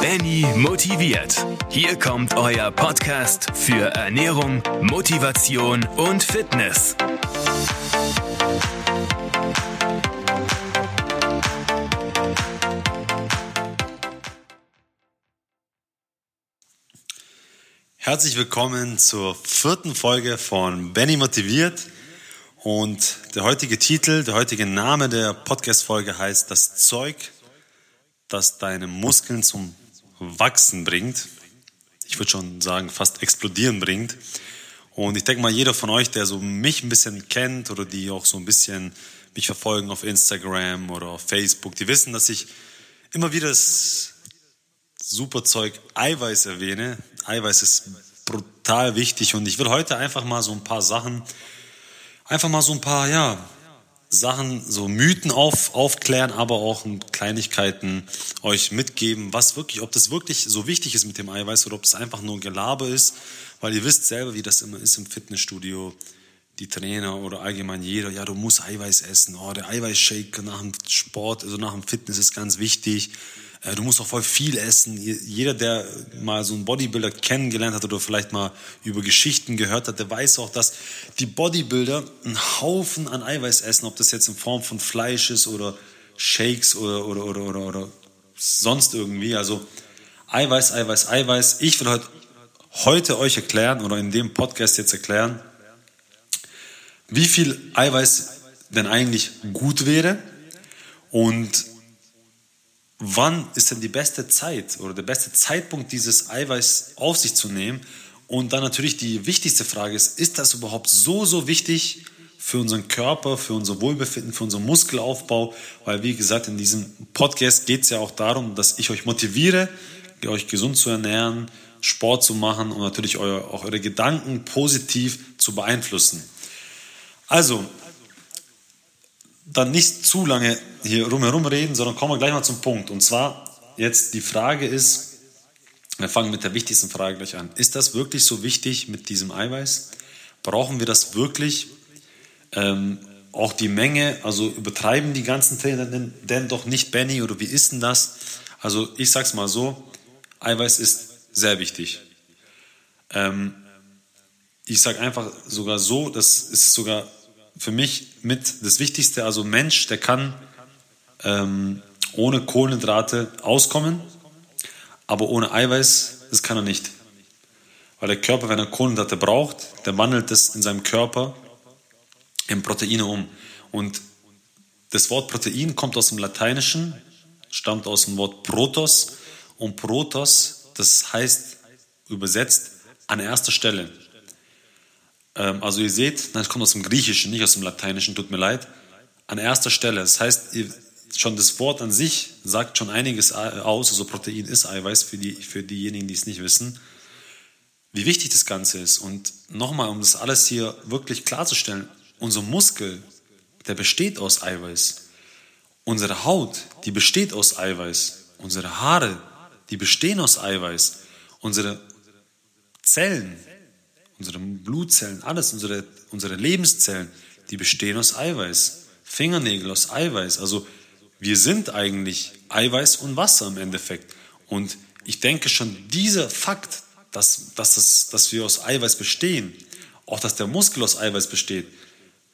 Benny motiviert. Hier kommt euer Podcast für Ernährung, Motivation und Fitness. Herzlich willkommen zur vierten Folge von Benny motiviert. Und der heutige Titel, der heutige Name der Podcast-Folge heißt Das Zeug, das deine Muskeln zum Wachsen bringt. Ich würde schon sagen, fast explodieren bringt. Und ich denke mal, jeder von euch, der so mich ein bisschen kennt oder die auch so ein bisschen mich verfolgen auf Instagram oder auf Facebook, die wissen, dass ich immer wieder das super Zeug Eiweiß erwähne. Eiweiß ist brutal wichtig und ich will heute einfach mal so ein paar Sachen, einfach mal so ein paar, ja, Sachen, so Mythen auf, aufklären, aber auch Kleinigkeiten euch mitgeben, was wirklich, ob das wirklich so wichtig ist mit dem Eiweiß oder ob es einfach nur Gelaber ist, weil ihr wisst selber, wie das immer ist im Fitnessstudio. Die Trainer oder allgemein jeder, ja, du musst Eiweiß essen. Oh, der Eiweißshake nach dem Sport, also nach dem Fitness ist ganz wichtig. Äh, du musst auch voll viel essen. Jeder, der mal so einen Bodybuilder kennengelernt hat oder vielleicht mal über Geschichten gehört hat, der weiß auch, dass die Bodybuilder einen Haufen an Eiweiß essen, ob das jetzt in Form von Fleisch ist oder Shakes oder, oder, oder, oder, oder sonst irgendwie. Also Eiweiß, Eiweiß, Eiweiß. Ich will heute, heute euch erklären oder in dem Podcast jetzt erklären, wie viel Eiweiß denn eigentlich gut wäre und wann ist denn die beste Zeit oder der beste Zeitpunkt, dieses Eiweiß auf sich zu nehmen? Und dann natürlich die wichtigste Frage ist, ist das überhaupt so, so wichtig für unseren Körper, für unser Wohlbefinden, für unseren Muskelaufbau? Weil, wie gesagt, in diesem Podcast geht es ja auch darum, dass ich euch motiviere, euch gesund zu ernähren, Sport zu machen und natürlich auch eure Gedanken positiv zu beeinflussen. Also, dann nicht zu lange hier rumherum reden, sondern kommen wir gleich mal zum Punkt. Und zwar jetzt die Frage ist, wir fangen mit der wichtigsten Frage gleich an. Ist das wirklich so wichtig mit diesem Eiweiß? Brauchen wir das wirklich? Ähm, auch die Menge, also übertreiben die ganzen Trainer denn, denn doch nicht, Benny, oder wie ist denn das? Also ich sag's mal so, Eiweiß ist sehr wichtig. Ähm, ich sage einfach sogar so, das ist sogar für mich mit das Wichtigste. Also Mensch, der kann ähm, ohne Kohlenhydrate auskommen, aber ohne Eiweiß, das kann er nicht. Weil der Körper, wenn er Kohlenhydrate braucht, der wandelt das in seinem Körper in Proteine um. Und das Wort Protein kommt aus dem Lateinischen, stammt aus dem Wort Protos. Und Protos, das heißt übersetzt an erster Stelle. Ähm, also ihr seht, das kommt aus dem Griechischen, nicht aus dem Lateinischen, tut mir leid. An erster Stelle. Das heißt, schon das Wort an sich sagt schon einiges aus. Also Protein ist Eiweiß für, die, für diejenigen, die es nicht wissen. Wie wichtig das Ganze ist. Und nochmal, um das alles hier wirklich klarzustellen, unser Muskel, der besteht aus Eiweiß. Unsere Haut, die besteht aus Eiweiß. Unsere Haare, die bestehen aus Eiweiß. Unsere Zellen, unsere Blutzellen, alles, unsere, unsere Lebenszellen, die bestehen aus Eiweiß. Fingernägel aus Eiweiß. Also wir sind eigentlich Eiweiß und Wasser im Endeffekt. Und ich denke schon, dieser Fakt, dass, dass, es, dass wir aus Eiweiß bestehen, auch dass der Muskel aus Eiweiß besteht,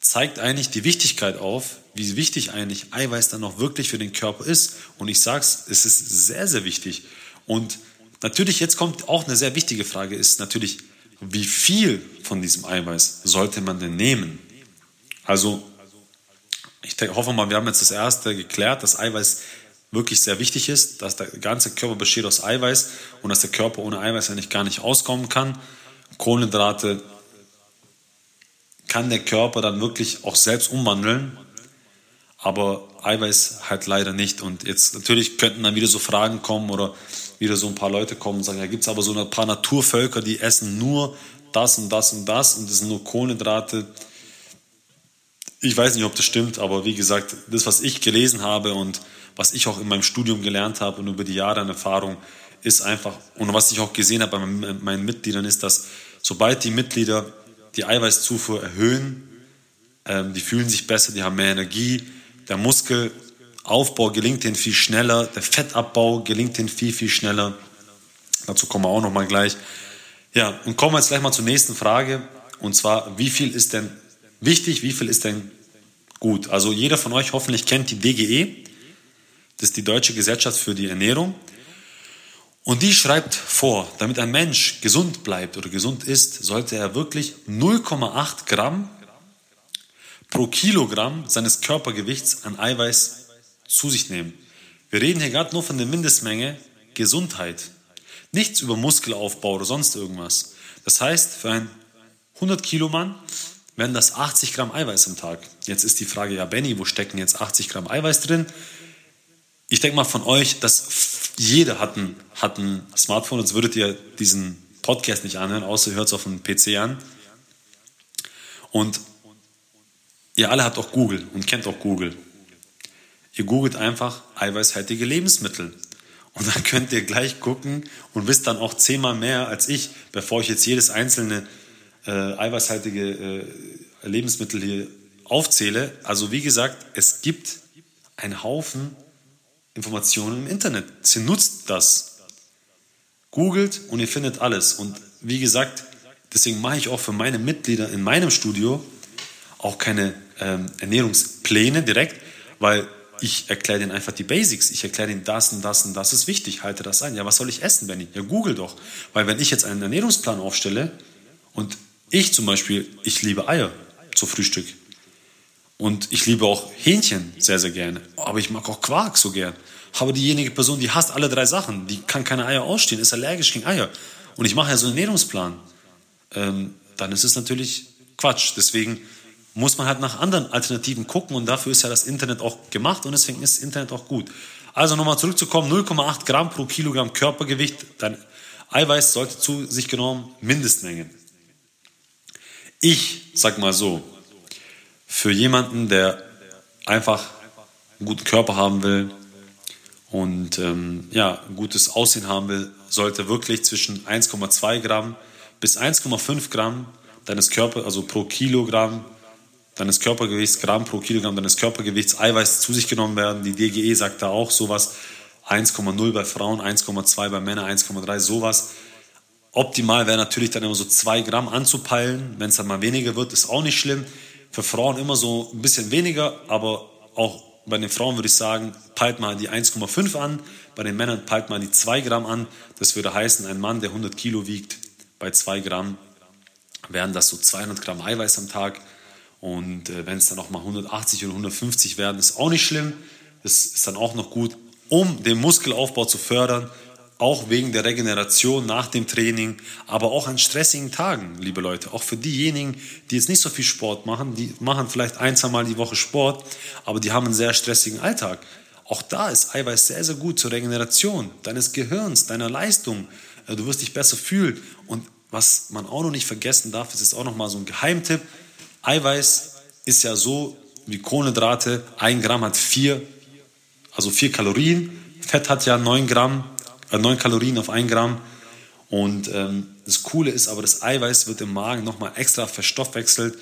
zeigt eigentlich die Wichtigkeit auf, wie wichtig eigentlich Eiweiß dann auch wirklich für den Körper ist. Und ich sage es, es ist sehr, sehr wichtig. Und natürlich, jetzt kommt auch eine sehr wichtige Frage, ist natürlich, wie viel von diesem Eiweiß sollte man denn nehmen? Also ich hoffe mal, wir haben jetzt das erste geklärt, dass Eiweiß wirklich sehr wichtig ist, dass der ganze Körper besteht aus Eiweiß und dass der Körper ohne Eiweiß eigentlich gar nicht auskommen kann. Kohlenhydrate kann der Körper dann wirklich auch selbst umwandeln, aber Eiweiß halt leider nicht. Und jetzt natürlich könnten dann wieder so Fragen kommen oder wieder so ein paar Leute kommen und sagen, ja, gibt es aber so ein paar Naturvölker, die essen nur das und das und das und das sind nur Kohlenhydrate. Ich weiß nicht, ob das stimmt, aber wie gesagt, das, was ich gelesen habe und was ich auch in meinem Studium gelernt habe und über die Jahre an Erfahrung, ist einfach, und was ich auch gesehen habe bei meinen Mitgliedern, ist, dass sobald die Mitglieder die Eiweißzufuhr erhöhen, ähm, die fühlen sich besser, die haben mehr Energie, der Muskel Muskelaufbau gelingt ihnen viel schneller, der Fettabbau gelingt ihnen viel, viel schneller. Dazu kommen wir auch noch mal gleich. Ja, und kommen wir jetzt gleich mal zur nächsten Frage. Und zwar, wie viel ist denn wichtig, wie viel ist denn gut? Also jeder von euch hoffentlich kennt die DGE. Das ist die Deutsche Gesellschaft für die Ernährung. Und die schreibt vor, damit ein Mensch gesund bleibt oder gesund ist, sollte er wirklich 0,8 Gramm pro Kilogramm seines Körpergewichts an Eiweiß zu sich nehmen. Wir reden hier gerade nur von der Mindestmenge Gesundheit. Nichts über Muskelaufbau oder sonst irgendwas. Das heißt, für einen 100 Kilo Mann wären das 80 Gramm Eiweiß am Tag. Jetzt ist die Frage, ja Benny, wo stecken jetzt 80 Gramm Eiweiß drin? Ich denke mal von euch, dass jeder hat ein, hat ein Smartphone, sonst würdet ihr diesen Podcast nicht anhören, außer ihr hört es auf dem PC an. Und ihr alle habt auch Google und kennt auch Google. Ihr googelt einfach eiweißhaltige Lebensmittel. Und dann könnt ihr gleich gucken und wisst dann auch zehnmal mehr als ich, bevor ich jetzt jedes einzelne äh, eiweißhaltige äh, Lebensmittel hier aufzähle. Also wie gesagt, es gibt einen Haufen Informationen im Internet. Sie nutzt das. Googelt und ihr findet alles. Und wie gesagt, deswegen mache ich auch für meine Mitglieder in meinem Studio auch keine ähm, Ernährungspläne direkt, weil ich erkläre denen einfach die Basics. Ich erkläre denen das und das und das ist wichtig. Halte das ein. Ja, was soll ich essen, Benny? Ja, google doch. Weil wenn ich jetzt einen Ernährungsplan aufstelle und ich zum Beispiel, ich liebe Eier zu Frühstück. Und ich liebe auch Hähnchen sehr, sehr gerne. Aber ich mag auch Quark so gern. Aber diejenige Person, die hasst alle drei Sachen, die kann keine Eier ausstehen, ist allergisch gegen Eier. Und ich mache ja so einen Ernährungsplan. Ähm, dann ist es natürlich Quatsch. Deswegen muss man halt nach anderen Alternativen gucken und dafür ist ja das Internet auch gemacht und deswegen ist das Internet auch gut. Also nochmal zurückzukommen, 0,8 Gramm pro Kilogramm Körpergewicht, dein Eiweiß sollte zu sich genommen Mindestmengen. Ich sag mal so, für jemanden, der einfach einen guten Körper haben will und ähm, ja, ein gutes Aussehen haben will, sollte wirklich zwischen 1,2 Gramm bis 1,5 Gramm deines Körpers, also pro Kilogramm deines Körpergewichts, Gramm pro Kilogramm deines Körpergewichts Eiweiß zu sich genommen werden. Die DGE sagt da auch sowas. 1,0 bei Frauen, 1,2 bei Männern, 1,3, sowas. Optimal wäre natürlich dann immer so 2 Gramm anzupeilen. Wenn es dann mal weniger wird, ist auch nicht schlimm. Für Frauen immer so ein bisschen weniger, aber auch bei den Frauen würde ich sagen, peilt mal die 1,5 an. Bei den Männern peilt mal die 2 Gramm an. Das würde heißen, ein Mann, der 100 Kilo wiegt, bei 2 Gramm wären das so 200 Gramm Eiweiß am Tag. Und äh, wenn es dann auch mal 180 oder 150 werden, ist auch nicht schlimm. Das ist dann auch noch gut, um den Muskelaufbau zu fördern, auch wegen der Regeneration nach dem Training, aber auch an stressigen Tagen, liebe Leute. Auch für diejenigen, die jetzt nicht so viel Sport machen, die machen vielleicht ein, zwei Mal die Woche Sport, aber die haben einen sehr stressigen Alltag. Auch da ist Eiweiß sehr, sehr gut zur Regeneration deines Gehirns, deiner Leistung. Äh, du wirst dich besser fühlen. Und was man auch noch nicht vergessen darf, ist auch noch mal so ein Geheimtipp, Eiweiß ist ja so wie Kohlenhydrate. Ein Gramm hat vier, also vier Kalorien. Fett hat ja neun Gramm, äh, neun Kalorien auf ein Gramm. Und ähm, das Coole ist aber, das Eiweiß wird im Magen nochmal extra verstoffwechselt,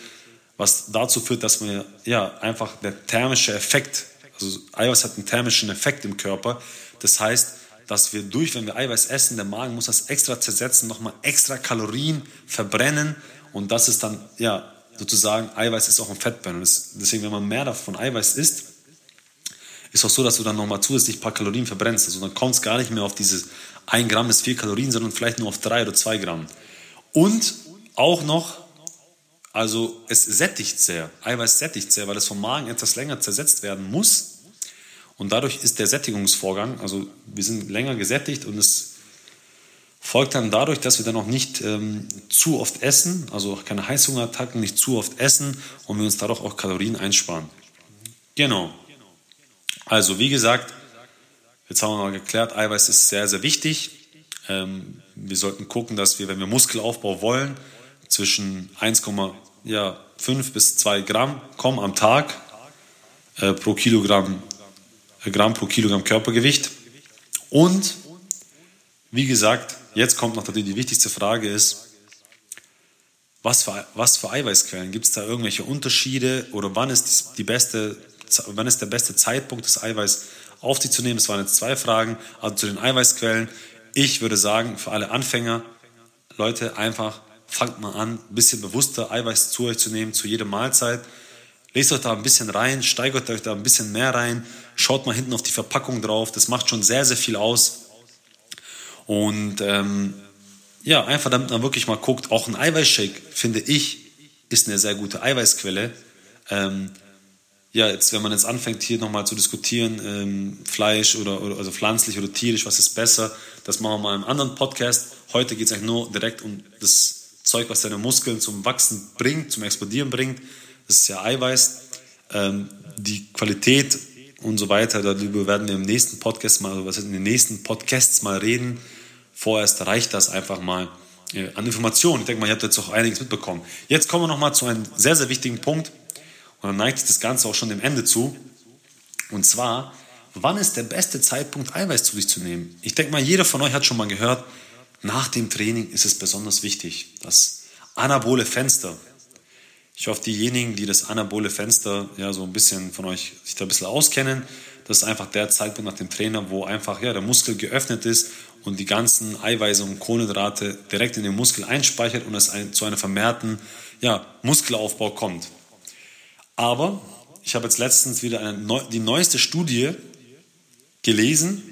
was dazu führt, dass man ja einfach der thermische Effekt, also Eiweiß hat einen thermischen Effekt im Körper. Das heißt, dass wir durch, wenn wir Eiweiß essen, der Magen muss das extra zersetzen, nochmal extra Kalorien verbrennen und das ist dann ja sozusagen, Eiweiß ist auch ein Fettburner. Deswegen, wenn man mehr davon Eiweiß isst, ist auch so, dass du dann nochmal zusätzlich ein paar Kalorien verbrennst. Also dann kommt es gar nicht mehr auf dieses 1 Gramm ist 4 Kalorien, sondern vielleicht nur auf 3 oder 2 Gramm. Und auch noch, also es sättigt sehr. Eiweiß sättigt sehr, weil es vom Magen etwas länger zersetzt werden muss. Und dadurch ist der Sättigungsvorgang, also wir sind länger gesättigt und es folgt dann dadurch, dass wir dann auch nicht ähm, zu oft essen, also auch keine Heißhungerattacken, nicht zu oft essen und wir uns dadurch auch Kalorien einsparen. Genau. Also wie gesagt, jetzt haben wir mal geklärt, Eiweiß ist sehr, sehr wichtig. Ähm, wir sollten gucken, dass wir, wenn wir Muskelaufbau wollen, zwischen 1,5 ja, bis 2 Gramm kommen am Tag äh, pro Kilogramm, äh, Gramm pro Kilogramm Körpergewicht. Und wie gesagt, jetzt kommt noch die wichtigste Frage ist, was für, was für Eiweißquellen? Gibt es da irgendwelche Unterschiede oder wann ist die beste wann ist der beste Zeitpunkt, das Eiweiß auf sich zu nehmen? Das waren jetzt zwei Fragen. Also zu den Eiweißquellen. Ich würde sagen, für alle Anfänger, Leute, einfach fangt mal an, ein bisschen bewusster Eiweiß zu euch zu nehmen, zu jeder Mahlzeit. Lest euch da ein bisschen rein, steigert euch da ein bisschen mehr rein, schaut mal hinten auf die Verpackung drauf. Das macht schon sehr, sehr viel aus. Und ähm, ja, einfach damit man wirklich mal guckt, auch ein Eiweißshake, finde ich, ist eine sehr gute Eiweißquelle. Ähm, ja, jetzt, wenn man jetzt anfängt, hier nochmal zu diskutieren, ähm, Fleisch oder, oder, also pflanzlich oder tierisch, was ist besser, das machen wir mal im anderen Podcast. Heute geht es eigentlich nur direkt um das Zeug, was deine Muskeln zum Wachsen bringt, zum Explodieren bringt. Das ist ja Eiweiß. Ähm, die Qualität und so weiter, darüber werden wir im nächsten Podcast mal, also was in den nächsten Podcasts mal reden. Vorerst reicht das einfach mal äh, an Informationen. Ich denke mal, ihr habt jetzt auch einiges mitbekommen. Jetzt kommen wir nochmal zu einem sehr, sehr wichtigen Punkt. Und dann neigt sich das Ganze auch schon dem Ende zu. Und zwar, wann ist der beste Zeitpunkt, Eiweiß zu sich zu nehmen? Ich denke mal, jeder von euch hat schon mal gehört, nach dem Training ist es besonders wichtig, das anabole Fenster. Ich hoffe, diejenigen, die das anabole Fenster ja so ein bisschen von euch sich da ein bisschen auskennen, das ist einfach der Zeitpunkt nach dem Trainer, wo einfach ja, der Muskel geöffnet ist und die ganzen Eiweiße und Kohlenhydrate direkt in den Muskel einspeichert und es ein, zu einem vermehrten ja, Muskelaufbau kommt. Aber ich habe jetzt letztens wieder eine, die neueste Studie gelesen,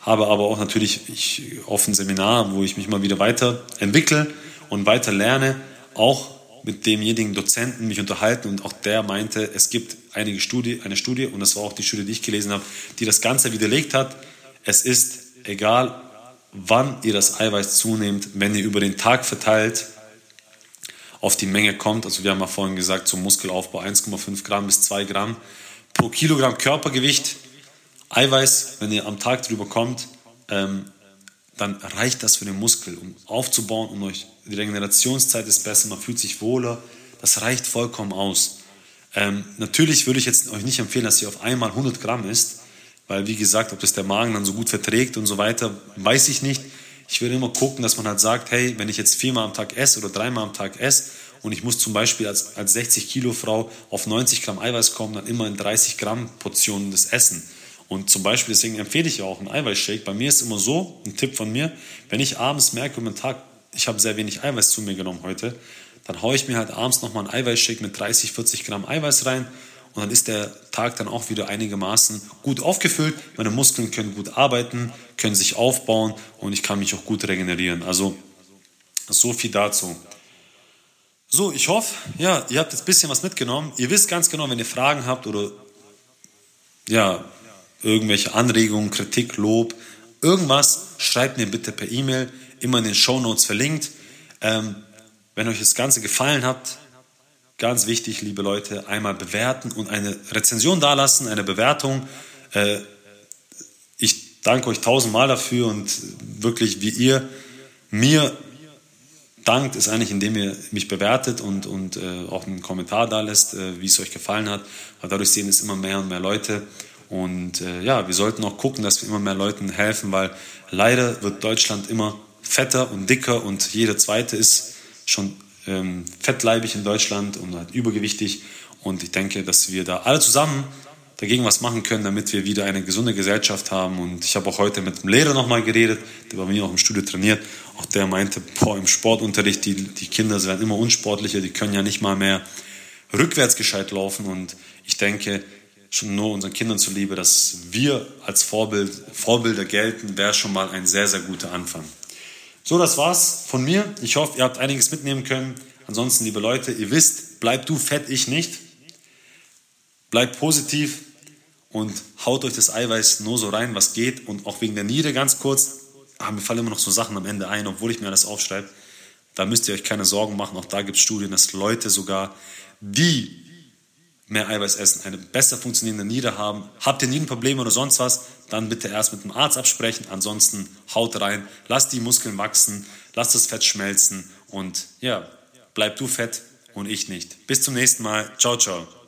habe aber auch natürlich ich, auf ein Seminar, wo ich mich mal wieder weiterentwickle und weiter lerne, auch mit demjenigen Dozenten mich unterhalten und auch der meinte, es gibt einige Studie, eine Studie und das war auch die Studie, die ich gelesen habe, die das Ganze widerlegt hat. Es ist egal, wann ihr das Eiweiß zunehmt, wenn ihr über den Tag verteilt auf die Menge kommt. Also wir haben ja vorhin gesagt, zum Muskelaufbau 1,5 Gramm bis 2 Gramm pro Kilogramm Körpergewicht. Eiweiß, wenn ihr am Tag drüber kommt, ähm, dann reicht das für den Muskel, um aufzubauen und euch die Regenerationszeit ist besser, man fühlt sich wohler. Das reicht vollkommen aus. Ähm, natürlich würde ich jetzt euch nicht empfehlen, dass ihr auf einmal 100 Gramm isst, weil wie gesagt, ob das der Magen dann so gut verträgt und so weiter, weiß ich nicht. Ich würde immer gucken, dass man halt sagt, hey, wenn ich jetzt viermal am Tag esse oder dreimal am Tag esse und ich muss zum Beispiel als, als 60 Kilo Frau auf 90 Gramm Eiweiß kommen, dann immer in 30 Gramm Portionen das Essen. Und zum Beispiel, deswegen empfehle ich ja auch einen Eiweißshake. Bei mir ist immer so, ein Tipp von mir, wenn ich abends merke, um Tag, ich habe sehr wenig Eiweiß zu mir genommen heute, dann haue ich mir halt abends nochmal einen Eiweißshake mit 30, 40 Gramm Eiweiß rein und dann ist der Tag dann auch wieder einigermaßen gut aufgefüllt. Meine Muskeln können gut arbeiten, können sich aufbauen und ich kann mich auch gut regenerieren. Also so viel dazu. So, ich hoffe, ja, ihr habt jetzt ein bisschen was mitgenommen. Ihr wisst ganz genau, wenn ihr Fragen habt oder ja, irgendwelche Anregungen, Kritik, Lob, irgendwas, schreibt mir bitte per E-Mail, immer in den Show Notes verlinkt. Ähm, wenn euch das Ganze gefallen hat, Ganz wichtig, liebe Leute, einmal bewerten und eine Rezension dalassen, eine Bewertung. Äh, ich danke euch tausendmal dafür und wirklich, wie ihr mir dankt, ist eigentlich, indem ihr mich bewertet und, und äh, auch einen Kommentar da lässt, äh, wie es euch gefallen hat. Weil dadurch sehen es immer mehr und mehr Leute. Und äh, ja, wir sollten auch gucken, dass wir immer mehr Leuten helfen, weil leider wird Deutschland immer fetter und dicker und jeder zweite ist schon ähm, fettleibig in Deutschland und halt übergewichtig. Und ich denke, dass wir da alle zusammen dagegen was machen können, damit wir wieder eine gesunde Gesellschaft haben. Und ich habe auch heute mit einem Lehrer nochmal geredet, der bei mir auch im Studio trainiert. Auch der meinte, boah, im Sportunterricht, die, die Kinder werden immer unsportlicher, die können ja nicht mal mehr rückwärts gescheit laufen. Und ich denke, schon nur unseren Kindern zuliebe, dass wir als Vorbild, Vorbilder gelten, wäre schon mal ein sehr, sehr guter Anfang. So, das war's von mir. Ich hoffe, ihr habt einiges mitnehmen können. Ansonsten, liebe Leute, ihr wisst, bleibt du fett, ich nicht. Bleibt positiv und haut euch das Eiweiß nur so rein, was geht. Und auch wegen der Niere ganz kurz, ah, mir fallen immer noch so Sachen am Ende ein, obwohl ich mir alles aufschreibe. Da müsst ihr euch keine Sorgen machen. Auch da gibt es Studien, dass Leute sogar, die mehr Eiweiß essen, eine besser funktionierende Niere haben. Habt ihr Nierenprobleme oder sonst was, dann bitte erst mit dem Arzt absprechen. Ansonsten haut rein, lasst die Muskeln wachsen, lasst das Fett schmelzen und ja, bleib du fett und ich nicht. Bis zum nächsten Mal. Ciao, ciao.